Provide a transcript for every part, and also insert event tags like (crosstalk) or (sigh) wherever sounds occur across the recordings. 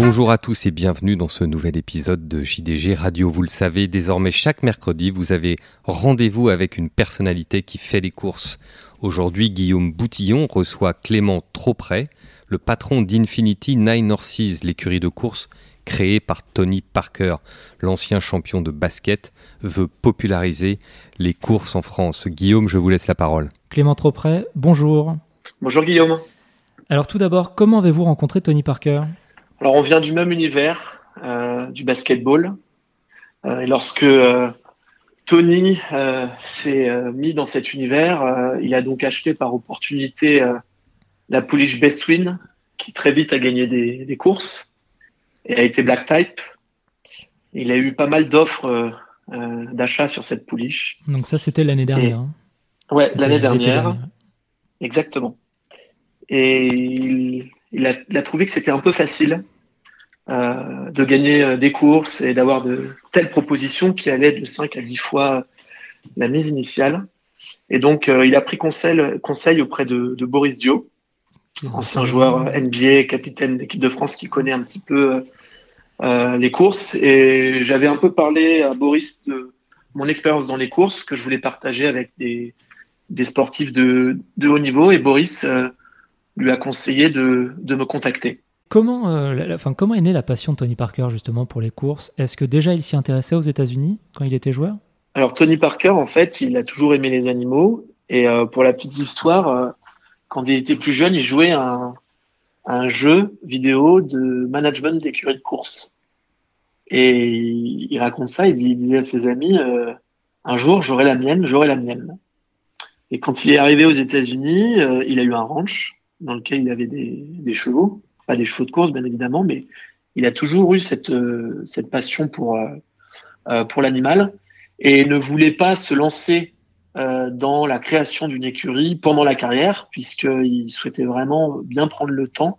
Bonjour à tous et bienvenue dans ce nouvel épisode de JDG Radio. Vous le savez, désormais chaque mercredi, vous avez rendez-vous avec une personnalité qui fait les courses. Aujourd'hui, Guillaume Boutillon reçoit Clément Tropret, le patron d'Infinity Nine Horses, l'écurie de course créée par Tony Parker. L'ancien champion de basket veut populariser les courses en France. Guillaume, je vous laisse la parole. Clément Tropret, bonjour. Bonjour Guillaume. Alors tout d'abord, comment avez-vous rencontré Tony Parker? Alors on vient du même univers, euh, du basketball. Euh, et lorsque euh, Tony s'est mis dans cet univers, il a donc acheté par opportunité la pouliche Bestwin, qui très vite a gagné des, des, courses et a été black type. Il a eu pas mal d'offres d'achat sur cette pouliche. Donc ça, c'était l'année dernière. Hein. ouais, l'année dernière. Exactement. Et il, il a, trouvé que c'était un peu facile euh, de gagner euh, des courses et d'avoir de telles propositions qui allaient de 5 à 10 fois la mise initiale. Et donc, euh, il a pris conseil, conseil auprès de, de Boris Dio, ancien joueur NBA, capitaine d'équipe de France qui connaît un petit peu euh, les courses. Et j'avais un peu parlé à Boris de mon expérience dans les courses que je voulais partager avec des, des sportifs de, de haut niveau. Et Boris lui a conseillé de, de me contacter. Comment, euh, comment est née la passion de Tony Parker justement pour les courses? Est-ce que déjà il s'y intéressait aux États-Unis quand il était joueur? Alors Tony Parker, en fait, il a toujours aimé les animaux. Et euh, pour la petite histoire, euh, quand il était plus jeune, il jouait à un, un jeu vidéo de management d'écurie de course. Et il, raconte ça, il disait à ses amis, un jour j'aurai la mienne, j'aurai la mienne. Et quand il est arrivé aux États-Unis, il a eu un ranch dans lequel il avait des, chevaux, pas des chevaux de course bien évidemment, mais il a toujours eu cette, euh, cette passion pour, euh, euh, pour l'animal et ne voulait pas se lancer dans la création d'une écurie pendant la carrière, puisqu'il souhaitait vraiment bien prendre le temps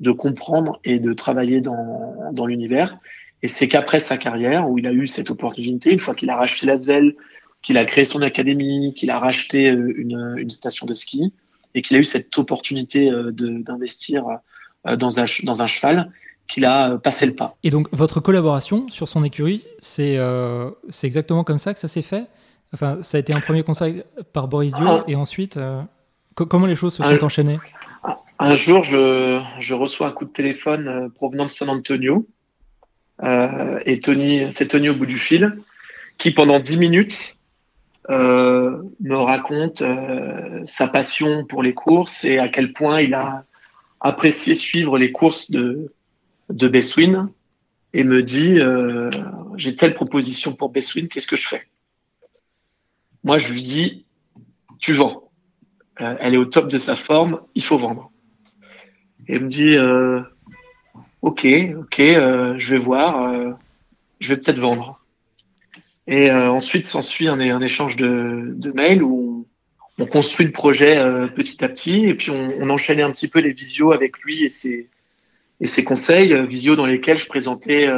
de comprendre et de travailler dans, dans l'univers. Et c'est qu'après sa carrière, où il a eu cette opportunité, une fois qu'il a racheté Lasvel, qu'il a créé son académie, qu'il a racheté une, une station de ski, et qu'il a eu cette opportunité d'investir dans un, dans un cheval qu'il a euh, passé le pas. Et donc votre collaboration sur son écurie, c'est c'est exactement comme ça que ça s'est fait? Enfin, ça a été un premier conseil par Boris Dio ah. et ensuite, comment les choses se sont enchaînées? Un jour, je, je, reçois un coup de téléphone provenant de San Antonio et Tony, c'est Tony au bout du fil qui pendant 10 minutes euh, me raconte euh, sa passion pour les courses et à quel point il a apprécié suivre les courses de, de Beswin et me dit euh, j'ai telle proposition pour Beswin, qu'est-ce que je fais? Moi, je lui dis tu vends. elle est au top de sa forme, il faut vendre. Et me dit ok, ok, je vais voir, je vais peut-être vendre. Et euh, ensuite s'ensuit un, un échange de, de mails où on, construit le projet euh, petit à petit et puis on, on, enchaînait un petit peu les visios avec lui et ses, et ses conseils, euh, visios dans lesquels je présentais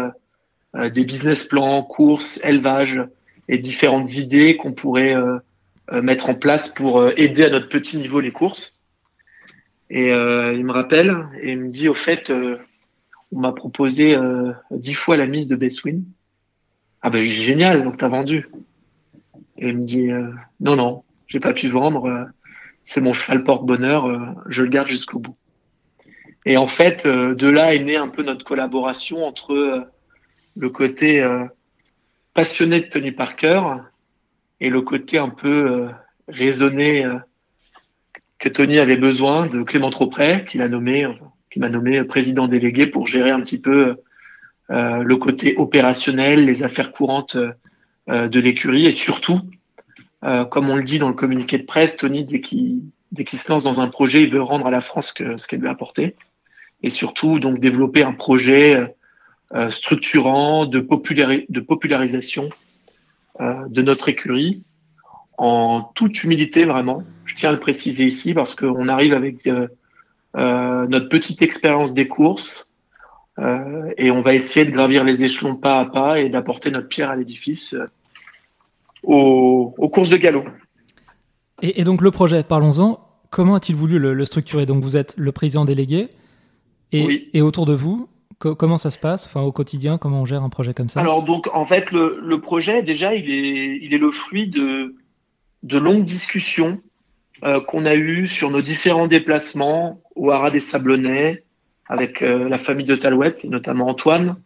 des business plans, courses, élevage et différentes idées qu'on pourrait mettre en place pour aider à notre petit niveau les courses. Et il me rappelle et il me dit au fait, on m'a proposé dix fois la mise de Bestwin. Ah ben génial, donc t'as vendu. Et il me dit euh, non non, j'ai pas pu vendre, euh, c'est mon cheval porte-bonheur, euh, je le garde jusqu'au bout. Et en fait, de là est née un peu notre collaboration entre le côté passionné de Tony Parker et le côté un peu raisonné que Tony avait besoin de Clément Tropret, qu'il a nommé, qui m'a nommé président délégué pour gérer un petit peu euh, le côté opérationnel, les affaires courantes euh, de l'écurie et surtout, euh, comme on le dit dans le communiqué de presse, Tony, dès qu'il se lance dans un projet, il veut rendre à la France ce qu'elle lui a apporté et surtout donc développer un projet euh, structurant de, popularisation euh, de notre écurie en toute humilité vraiment. Je tiens à le préciser ici parce qu'on arrive avec euh, notre petite expérience des courses, euh, et on va essayer de gravir les échelons pas à pas et d'apporter notre pierre à l'édifice euh, aux, aux, courses de galop. Et, et donc le projet, parlons-en. Comment a-t-il voulu le, le, structurer? Donc vous êtes le président délégué et, et autour de vous, comment ça se passe? Enfin, au quotidien Comment on gère un projet comme ça? Alors, donc, en fait, le, le, projet, déjà, il est, il est le fruit de, de longues discussions euh, qu'on a eues sur nos différents déplacements au Haras des Sablonnets, avec euh, la famille de Talouette, et notamment Antoine,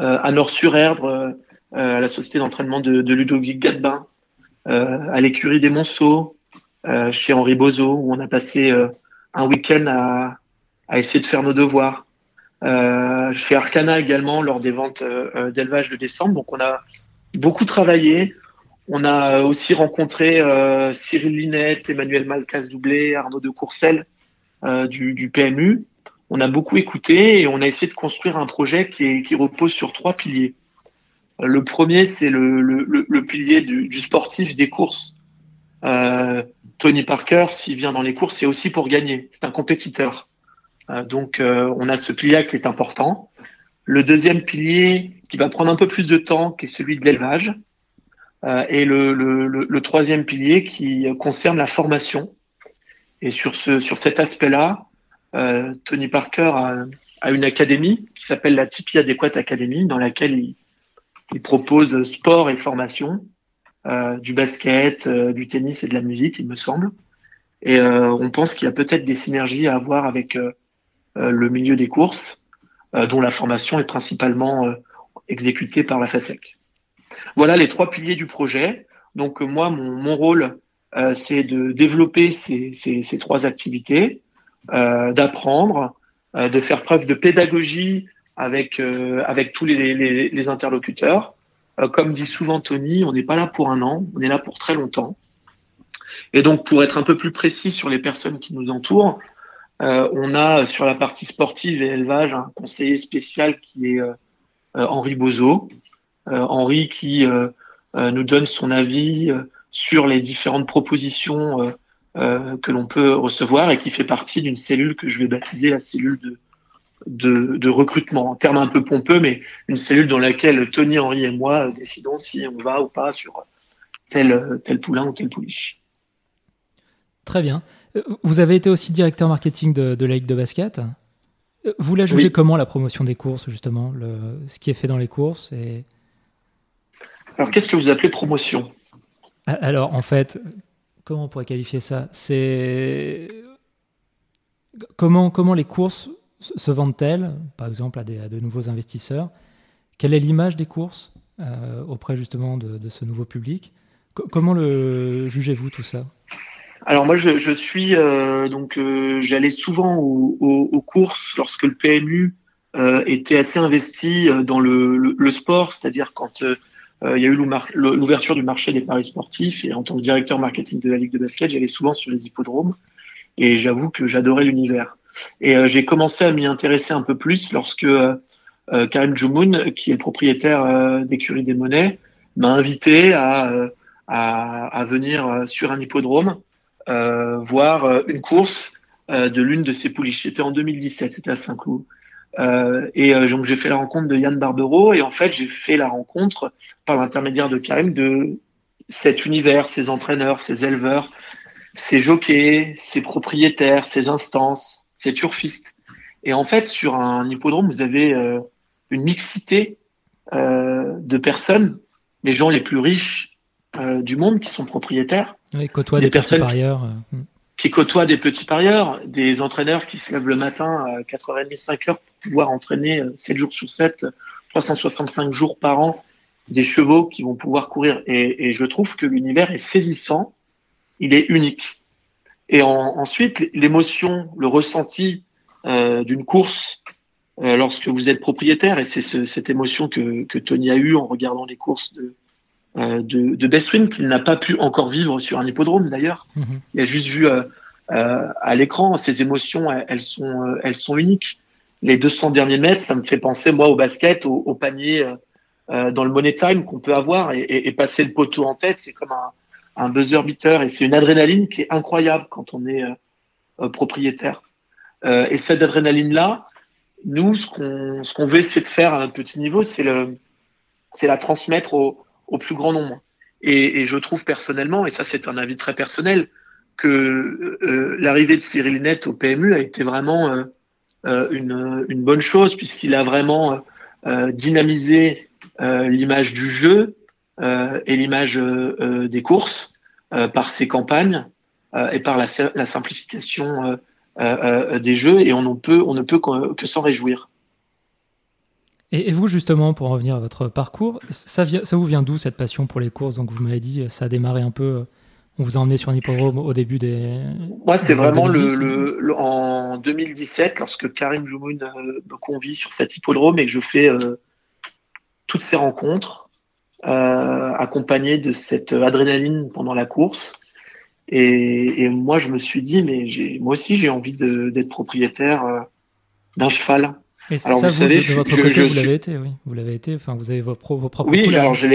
euh, à Nord-sur-Erdre, à la société d'entraînement de, Ludovic Gadbin, à l'écurie des Monceaux, chez Henri Bozo, où on a passé un week-end à, essayer de faire nos devoirs. Euh, chez Arcana également lors des ventes euh, d'élevage de décembre. Donc on a beaucoup travaillé. On a aussi rencontré euh, Cyril Linette, Emmanuel Malcas-Doublé, Arnaud de Courcelles du, PMU. On a beaucoup écouté et on a essayé de construire un projet qui repose sur trois piliers. Le premier, c'est le, le, le, pilier du, du, sportif des courses. Euh, Tony Parker, s'il vient dans les courses, c'est aussi pour gagner. C'est un compétiteur. Euh, donc, euh, on a ce pilier qui est important. Le deuxième pilier qui va prendre un peu plus de temps, qui est celui de l'élevage. Euh, et le, le, le, troisième pilier qui concerne la formation. Et sur, ce, sur cet aspect-là, euh, Tony Parker a, a, une académie qui s'appelle la Tipeee Adéquate Academy, dans laquelle il, il propose sport et formation, euh, du basket, du tennis et de la musique, il me semble. Et on pense qu'il y a peut-être des synergies à avoir avec euh, le milieu des courses, euh, dont la formation est principalement euh, exécutée par la FASEC. Voilà les trois piliers du projet. Donc moi, mon, rôle, c'est de développer ces trois activités, d'apprendre, de faire preuve de pédagogie avec, avec tous les, les, interlocuteurs. comme dit souvent Tony, on n'est pas là pour un an, on est là pour très longtemps. Et donc, pour être un peu plus précis sur les personnes qui nous entourent, euh, on a sur la partie sportive et élevage un conseiller spécial qui est euh, euh, Henri Bozo. Henri qui nous donne son avis sur les différentes propositions que l'on peut recevoir et qui fait partie d'une cellule que je vais baptiser la cellule de, de, de, recrutement. En terme un peu pompeux, mais une cellule dans laquelle Tony, Henri et moi décidons si on va ou pas sur tel, tel poulain ou tel pouliche. Très bien. Euh, vous avez été aussi directeur marketing de, la Ligue de basket. Euh, vous la jugez comment la promotion des courses, justement, le, ce qui est fait dans les courses et... Alors, qu'est-ce que vous appelez promotion? Alors, en fait, comment on pourrait qualifier ça? C'est comment, comment les courses se vendent-elles, par exemple, à, de nouveaux investisseurs. Quelle est l'image des courses euh, auprès justement de, ce nouveau public? Comment le jugez-vous tout ça? Alors moi, je, suis euh, donc euh, j'allais souvent aux, courses lorsque le PMU était assez investi dans le, sport, c'est-à-dire quand il y a eu l'ouverture du marché des paris sportifs et en tant que directeur marketing de la ligue de basket, j'allais souvent sur les hippodromes. Et j'avoue que j'adorais l'univers. Et j'ai commencé à m'y intéresser un peu plus lorsque Karim Jumoun, qui est le propriétaire d'écurie des monnaies, m'a invité à, venir sur un hippodrome euh, voir euh, une course euh, de l'une de ces pouliches. C'était en 2017, c'était à Saint-Cloud. et donc j'ai fait la rencontre de Yann Barbero et en fait j'ai fait la rencontre par l'intermédiaire de Karim de cet univers, ses entraîneurs, ses éleveurs, ses jockeys, ses propriétaires, ses instances, ses turfistes. Et en fait, sur un hippodrome, vous avez une mixité euh, de personnes, les gens les plus riches euh, du monde qui sont propriétaires, oui, côtoient des, personnes parieurs. Euh, hmm. Qui, côtoient des petits parieurs, des entraîneurs qui se lèvent le matin à 4h30, 5h pour pouvoir entraîner 7 euh, jours sur 7, 365 jours par an, des chevaux qui vont pouvoir courir. Et, et je trouve que l'univers est saisissant, il est unique. Et ensuite, l'émotion, le ressenti euh, d'une course euh, lorsque vous êtes propriétaire, et c'est ce, cette émotion que, que Tony a eue en regardant les courses de, euh, de, de Bestwin qu'il n'a pas pu encore vivre sur un hippodrome d'ailleurs. Mhm. Il a juste vu euh, euh, à l'écran ses émotions, elles, sont elles sont uniques. Les 200 derniers mètres, ça me fait penser moi au basket, au, panier dans le money time qu'on peut avoir et, et, passer le poteau en tête, c'est comme un, un buzzer beater et c'est une adrénaline qui est incroyable quand on est propriétaire. et cette adrénaline là, nous, ce qu'on ce qu'on veut essayer de faire à notre petit niveau, c'est le c'est la transmettre aux, au plus grand nombre. Et, et je trouve personnellement, et ça c'est un avis très personnel, que euh, l'arrivée de Cyril Net au PMU a été vraiment euh, une, une, bonne chose puisqu'il a vraiment dynamisé l'image du jeu et l'image des courses par ses campagnes et par la, la simplification des jeux et on, on, peut, on ne peut que s'en réjouir. Et, vous, justement, pour revenir à votre parcours, ça, ça vous vient d'où cette passion pour les courses? Donc, vous m'avez dit, ça a démarré un peu. On vous a emmené sur un hippodrome au début des. Moi, c'est vraiment le, le, en 2017, lorsque Karim Joumoun euh, me convie sur cet hippodrome et que je fais euh, toutes ces rencontres, euh, accompagnées de cette adrénaline pendant la course. Et, et, moi, je me suis dit, mais moi aussi, j'ai envie d'être propriétaire euh, d'un cheval. Et alors, ça, vous, savez, de, votre côté, vous l'avez été, oui. Vous l'avez été. Enfin, vous avez vos, vos propres. Oui, alors je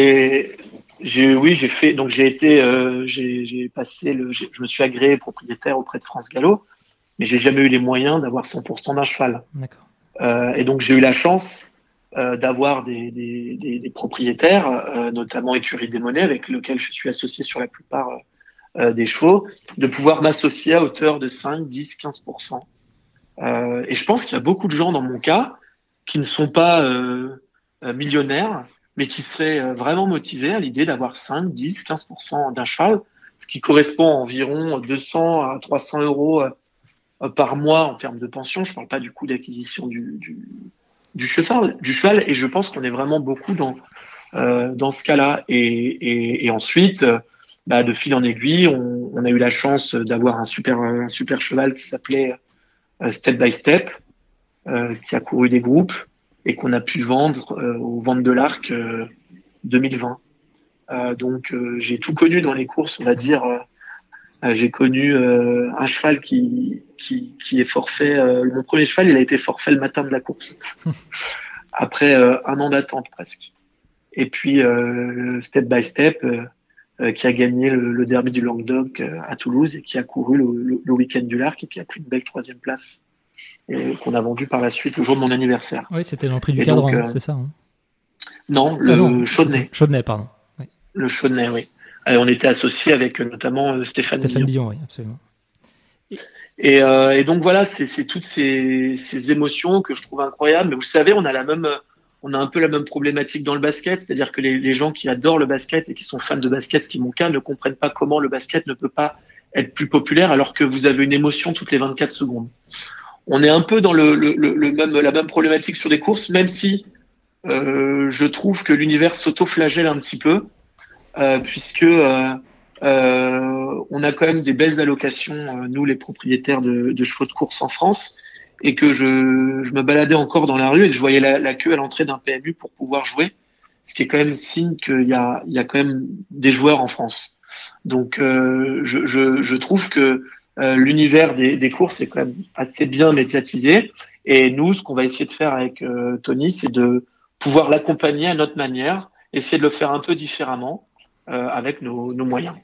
oui, j'ai fait. Donc j'ai été. Euh, j'ai passé le. Je me suis agréé propriétaire auprès de France Gallo, mais j'ai jamais eu les moyens d'avoir 100% d'un cheval. D'accord. Euh, et donc j'ai eu la chance euh, d'avoir des, propriétaires, euh, notamment Écurie des Monnaies, avec lequel je suis associé sur la plupart euh, des chevaux, de pouvoir m'associer à hauteur de 5, 10, 15%. Euh, et je pense qu'il y a beaucoup de gens dans mon cas qui ne sont pas millionnaires, mais qui seraient vraiment motivés à l'idée d'avoir 5, 10, 15% d'un cheval, ce qui correspond à environ 200 à 300 euros par mois en termes de pension. Je ne parle pas du coût d'acquisition du, du, cheval, du cheval, et je pense qu'on est vraiment beaucoup dans, dans ce cas-là. Et, et, et ensuite, bah, de fil en aiguille, on, on a eu la chance d'avoir un super, un super cheval qui s'appelait euh, step by Step, euh, qui a couru des groupes et qu'on a pu vendre euh, au Vente de l'Arc 2020. donc j'ai tout connu dans les courses, on va dire. J'ai connu un cheval qui, qui, qui est forfait. mon premier cheval, il a été forfait le matin de la course, (laughs) après un an d'attente presque. Et puis step by step, qui a gagné le, derby du Languedoc à Toulouse et qui a couru le, le week-end du Larc et qui a pris une belle troisième place et qu'on a vendu par la suite le jour de mon anniversaire. Oui, c'était dans le prix du cadran, euh, c'est ça hein? Non, le ah Chaudnay. Chaudnay, pardon. Le Chaudnay, oui. Et on était associé avec euh, notamment euh, Stéphane, Stéphane Billon. oui, absolument. Et, et, donc voilà, c'est toutes ces, ces, émotions que je trouve incroyables. Mais vous savez, on a la même, on a un peu la même problématique dans le basket, c'est-à-dire que les, les, gens qui adorent le basket et qui sont fans de basket, ce qui est mon cas, ne comprennent pas comment le basket ne peut pas être plus populaire alors que vous avez une émotion toutes les 24 secondes on est un peu dans le, le, le, même, la même problématique sur des courses, même si euh, je trouve que l'univers s'auto-flagelle un petit peu, euh, puisque euh, euh, on a quand même des belles allocations, euh, nous les propriétaires de, de, chevaux de course en France, et que je, je, me baladais encore dans la rue et que je voyais la, la queue à l'entrée d'un PMU pour pouvoir jouer, ce qui est quand même signe qu'il y a, il y a quand même des joueurs en France. Donc je, je, je trouve que euh, l'univers des, des, courses est quand même assez bien médiatisé. Et nous, ce qu'on va essayer de faire avec euh, Tony, c'est de pouvoir l'accompagner à notre manière, essayer de le faire un peu différemment euh, avec nos, nos, moyens.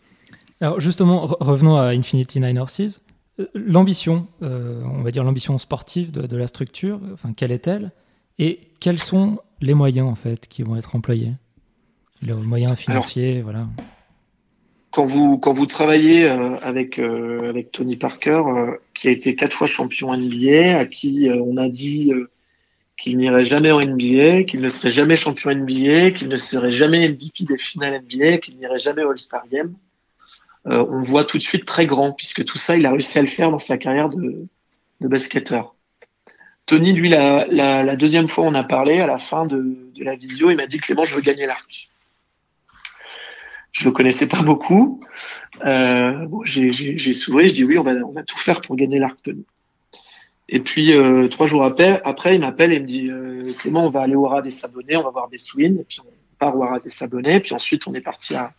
Alors justement, revenons à Infinity Nine Horses. Euh, l'ambition, on va dire l'ambition sportive de, de, la structure, enfin, quelle est-elle? Et quels sont les moyens en fait qui vont être employés? Les moyens financiers, Alors, voilà quand vous quand vous travaillez euh, avec euh, avec Tony Parker, euh, qui a été quatre fois champion NBA, à qui on a dit qu'il n'irait jamais en NBA, qu'il ne serait jamais champion NBA, qu'il ne serait jamais MVP des finales NBA, qu'il n'irait jamais All-Star Game, on voit tout de suite très grand, puisque tout ça, il a réussi à le faire dans sa carrière de, basketteur. Tony, lui, la, deuxième fois on a parlé, à la fin de, la visio, il m'a dit Clément, je veux gagner l'arc je le connaissais pas beaucoup. Euh, j'ai souri, je dis oui, on va, on va tout faire pour gagner l'arc Tony. Et puis euh, trois jours après, après il m'appelle et me dit euh, Clément, on va aller au Haras des Sabonnets, on va voir des swings, puis on part au Haras des Sabonnets, puis ensuite on est parti à,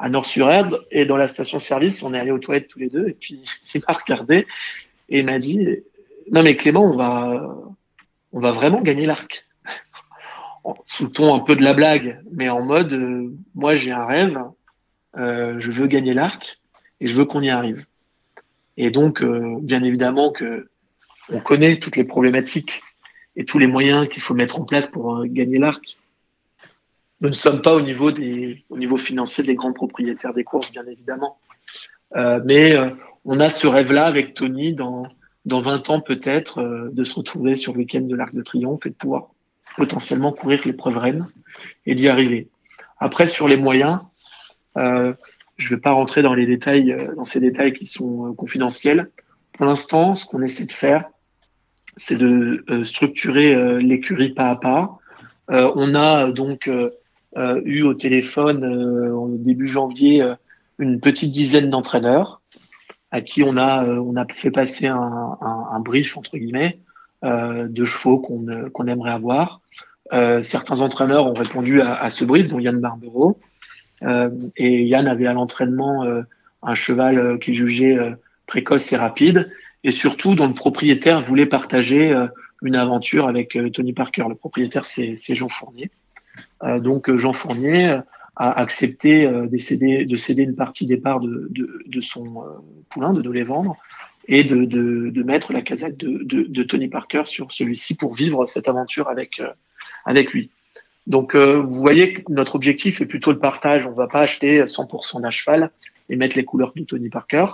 à Nord-sur-Erdre, et dans la station-service, on est allé aux toilettes tous les deux, et puis (laughs) il m'a regardé et il m'a dit non mais Clément, on va, on va vraiment gagner l'arc. Sous le ton un peu de la blague, mais en mode, euh, moi j'ai un rêve, euh, je veux gagner l'arc et je veux qu'on y arrive. Et donc, euh, bien évidemment que on connaît toutes les problématiques et tous les moyens qu'il faut mettre en place pour euh, gagner l'arc. Nous ne sommes pas au niveau des, au niveau financier des grands propriétaires des courses, bien évidemment, euh, mais on a ce rêve-là avec Tony dans dans 20 ans peut-être, de se retrouver sur le week-end de l'Arc de Triomphe et de pouvoir potentiellement courir l'épreuve Rennes et d'y arriver. Après, sur les moyens, euh, je ne vais pas rentrer dans les détails, euh, dans ces détails qui sont euh, confidentiels. Pour l'instant, ce qu'on essaie de faire, c'est de structurer l'écurie pas à pas. on a donc eu au téléphone au début janvier une petite dizaine d'entraîneurs à qui on a on a fait passer un, un, brief entre guillemets de chevaux qu'on aimerait avoir. certains entraîneurs ont répondu à, à ce brief, dont Yann Barbero. Euh, et Yann avait à l'entraînement euh, un cheval euh, qu'il jugeait précoce et rapide, et surtout dont le propriétaire voulait partager une aventure avec Tony Parker. Le propriétaire, c'est Jean Fournier. donc Jean Fournier a accepté de céder, de céder une partie des parts de, de, de son poulain, de, de les vendre, et de, de, mettre la casette de, Tony Parker sur celui-ci pour vivre cette aventure avec, avec lui. Donc, euh, vous voyez que notre objectif est plutôt le partage. On ne va pas acheter 100% d'un cheval et mettre les couleurs de Tony Parker.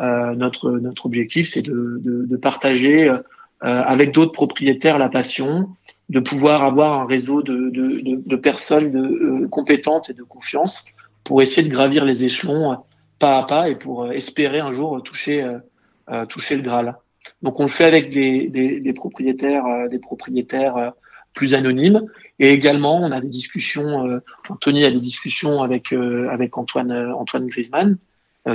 Euh, notre, notre objectif, c'est de, de, de, partager euh, avec d'autres propriétaires la passion, de pouvoir avoir un réseau de, de personnes de, compétentes et de confiance pour essayer de gravir les échelons pas à pas et pour espérer un jour toucher, toucher le Graal. Donc, on le fait avec des, des, des propriétaires, des propriétaires plus anonymes et également, on a des discussions, euh, Anthony a des discussions avec, euh, avec Antoine, euh, Antoine Griezmann,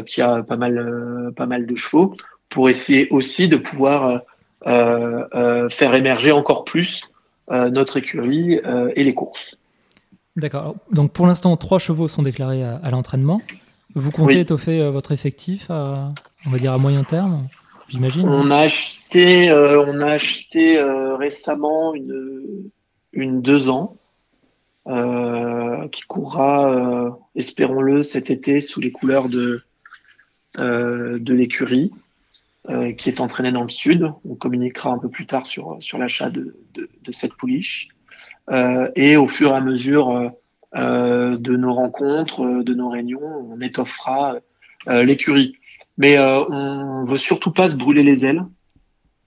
qui a pas mal, pas mal de chevaux, pour essayer aussi de pouvoir faire émerger encore plus notre écurie et les courses. D'accord. Donc pour l'instant, trois chevaux sont déclarés à, l'entraînement. Vous comptez étoffer votre effectif, à, on va dire à moyen terme, j'imagine? On a acheté, on a acheté récemment une, une deux ans, euh, qui courra, euh, espérons-le, cet été sous les couleurs de, euh, de l'écurie, qui est entraînée dans le sud. On communiquera un peu plus tard sur, l'achat de, cette pouliche. et au fur et à mesure de nos rencontres, de nos réunions, on étoffera l'écurie. Mais on veut surtout pas se brûler les ailes.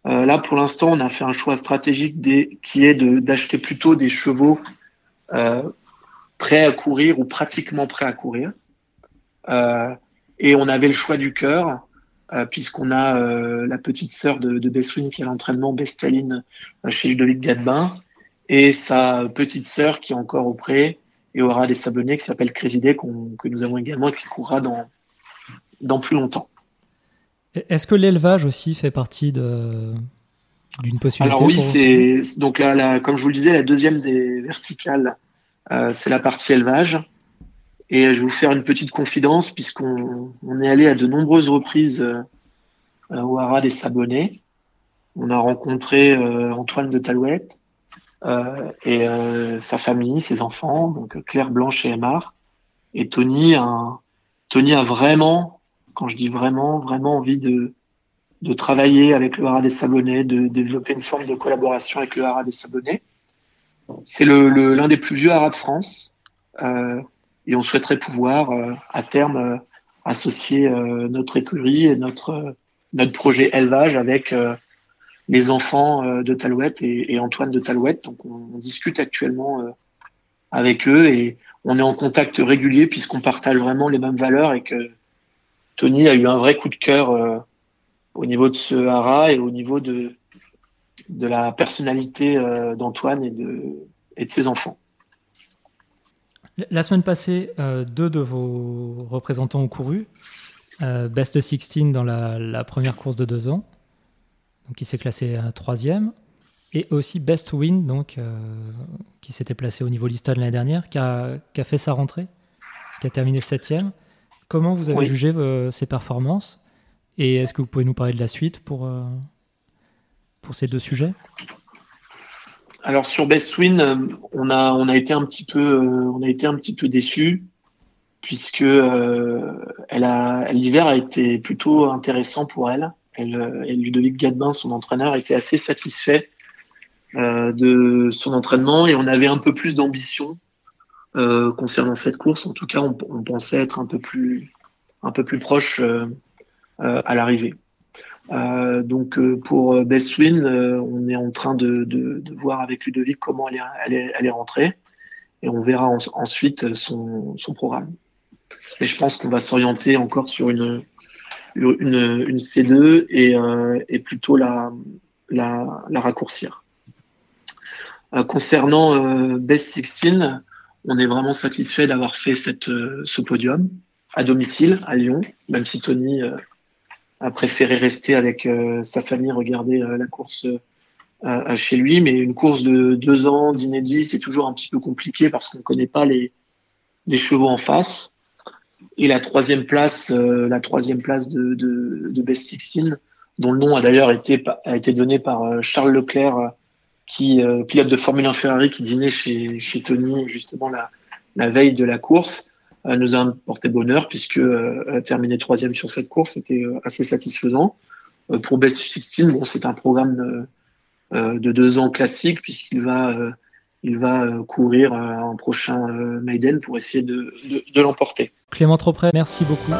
Euh, là, pour l'instant, on a fait un choix stratégique qui est d'acheter plutôt des chevaux euh, prêts à courir ou pratiquement prêts à courir. Euh, et on avait le choix du cœur, puisqu'on a la petite sœur de, de Besswin qui est à l'entraînement, Bestaline, chez Ludovic Gadbin, et sa petite sœur qui est encore auprès et aura des sablonnets qui s'appelle Crésidé, que nous avons également et qui courra dans, dans plus longtemps. Est-ce que l'élevage aussi fait partie de d'une possibilité Alors oui, c'est donc là, comme je vous le disais, la deuxième des verticales, euh, c'est la partie élevage. Et je vais vous faire une petite confidence puisqu'on on est allé à de nombreuses reprises euh, au Haras des Sabonnets. On a rencontré euh, Antoine de Talouette et sa famille, ses enfants, donc Claire, Blanche et Emar. Et Tony, a, Tony a vraiment quand je dis vraiment, vraiment envie de, de travailler avec le Haras des Sablonnets, de développer une forme de collaboration avec le Haras des Sablonnets. C'est l'un le, l'un des plus vieux haras de France euh, et on souhaiterait pouvoir euh, à terme euh, associer euh, notre écurie et notre notre projet élevage avec les enfants de Talouette et, et, Antoine de Talouette. Donc on, discute actuellement avec eux et on est en contact régulier puisqu'on partage vraiment les mêmes valeurs et que Tony a eu un vrai coup de cœur euh, au niveau de ce hara et au niveau de, de la personnalité euh, d'Antoine et de, et de ses enfants. La semaine passée, euh, deux de vos représentants ont couru. Best 16 dans la, première course de deux ans, donc qui s'est classé à troisième. Et aussi Best Win, donc, qui s'était placé au niveau Liston l'année dernière, qui a, qui a, fait sa rentrée, qui a terminé septième. Comment vous avez jugé euh, ces performances? Et est-ce que vous pouvez nous parler de la suite pour, euh, pour ces deux sujets? Alors sur Best Win, euh, on a, on a été un petit peu, on a été un petit peu déçus puisque elle a, l'hiver a été plutôt intéressant pour elle. elle et Ludovic Gadbin, son entraîneur, était assez satisfait de son entraînement et on avait un peu plus d'ambition euh, concernant cette course. En tout cas, on, pensait être un peu plus, un peu plus proche euh, euh, à l'arrivée. Donc pour Best Win, on est en train de, voir avec Ludovic comment elle est, rentrée et on verra ensuite son, programme. Et je pense qu'on va s'orienter encore sur une, une, une C2 et, plutôt la, raccourcir. Euh, concernant euh, Best 16, on est vraiment satisfait d'avoir fait euh, ce podium à domicile à Lyon, même si Tony a préféré rester avec sa famille regarder la course chez lui. Mais une course de deux ans d'inédit, c'est toujours un petit peu compliqué parce qu'on ne connaît pas les, les chevaux en face. Et la troisième place, la troisième place de, de, de Best 16, dont le nom a d'ailleurs été, a été donné par Charles Leclerc qui euh, pilote de Formule 1 Ferrari qui dînait chez, chez Tony justement la, la veille de la course euh, nous a porté bonheur puisque euh, terminer troisième sur cette course c'était euh, assez satisfaisant. pour Best 16, bon c'est un programme de deux ans classique puisqu'il va il va courir en prochain Maiden pour essayer de, de, de l'emporter. Clément Tropré, merci beaucoup.